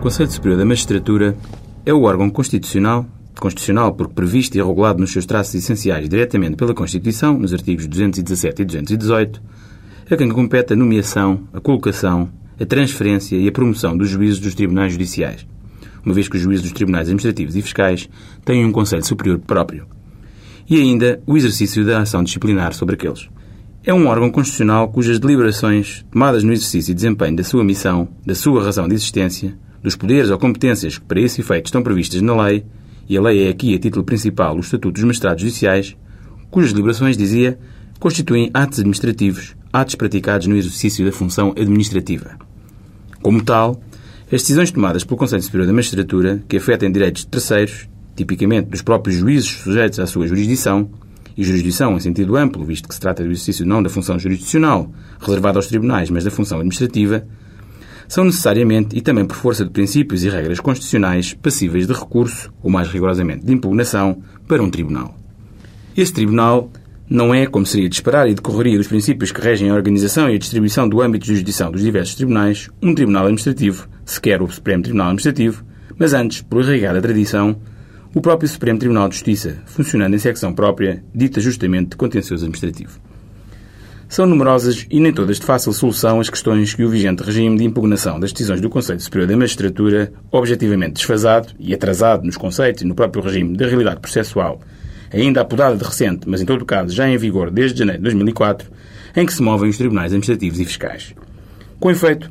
Conselho Superior da Magistratura é o órgão constitucional, constitucional porque previsto e regulado nos seus traços essenciais diretamente pela Constituição, nos artigos 217 e 218, a quem compete a nomeação, a colocação, a transferência e a promoção dos juízes dos tribunais judiciais, uma vez que os juízes dos tribunais administrativos e fiscais têm um Conselho Superior próprio. E ainda o exercício da ação disciplinar sobre aqueles. É um órgão constitucional cujas deliberações, tomadas no exercício e desempenho da sua missão, da sua razão de existência, dos poderes ou competências que para esse efeito estão previstas na lei, e a lei é aqui a título principal o Estatuto dos Magistrados Judiciais, cujas deliberações, dizia, constituem atos administrativos, atos praticados no exercício da função administrativa. Como tal, as decisões tomadas pelo Conselho Superior da Magistratura, que afetem direitos de terceiros, tipicamente dos próprios juízes sujeitos à sua jurisdição, e jurisdição em sentido amplo, visto que se trata do exercício não da função jurisdicional, reservada aos tribunais, mas da função administrativa, são necessariamente e também por força de princípios e regras constitucionais passíveis de recurso, ou mais rigorosamente de impugnação, para um tribunal. Esse tribunal não é, como seria de esperar e decorreria dos princípios que regem a organização e a distribuição do âmbito de jurisdição dos diversos tribunais, um tribunal administrativo, sequer o Supremo Tribunal Administrativo, mas antes, por irrigada tradição, o próprio Supremo Tribunal de Justiça, funcionando em secção própria, dita justamente de contencioso administrativo. São numerosas e nem todas de fácil solução as questões que o vigente regime de impugnação das decisões do Conselho Superior da Magistratura, objetivamente desfasado e atrasado nos conceitos e no próprio regime da realidade processual, ainda apodada de recente, mas em todo caso já em vigor desde janeiro de 2004, em que se movem os tribunais administrativos e fiscais. Com efeito,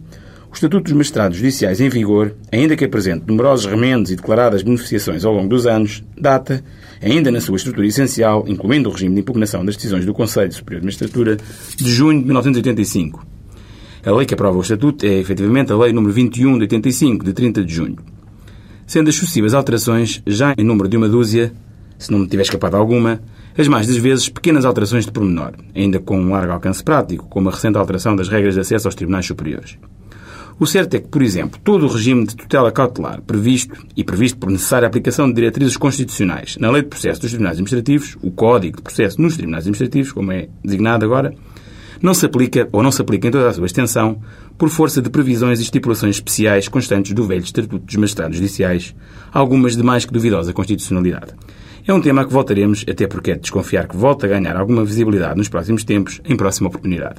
o Estatuto dos Magistrados Judiciais em vigor, ainda que apresente numerosos remendos e declaradas beneficiações ao longo dos anos, data, ainda na sua estrutura essencial, incluindo o regime de impugnação das decisões do Conselho Superior de Magistratura, de junho de 1985. A lei que aprova o Estatuto é, efetivamente, a Lei nº 21 de 85, de 30 de junho. Sendo as sucessivas alterações, já em número de uma dúzia, se não me tiver escapado alguma, as mais das vezes pequenas alterações de pormenor, ainda com um largo alcance prático, como a recente alteração das regras de acesso aos tribunais superiores. O certo é que, por exemplo, todo o regime de tutela cautelar previsto e previsto por necessária aplicação de diretrizes constitucionais na Lei de Processo dos Tribunais Administrativos, o Código de Processo nos Tribunais Administrativos, como é designado agora, não se aplica ou não se aplica em toda a sua extensão por força de previsões e estipulações especiais constantes do velho Estatuto dos Magistrados Judiciais, algumas de mais que duvidosa constitucionalidade. É um tema a que voltaremos, até porque é de desconfiar que volte a ganhar alguma visibilidade nos próximos tempos, em próxima oportunidade.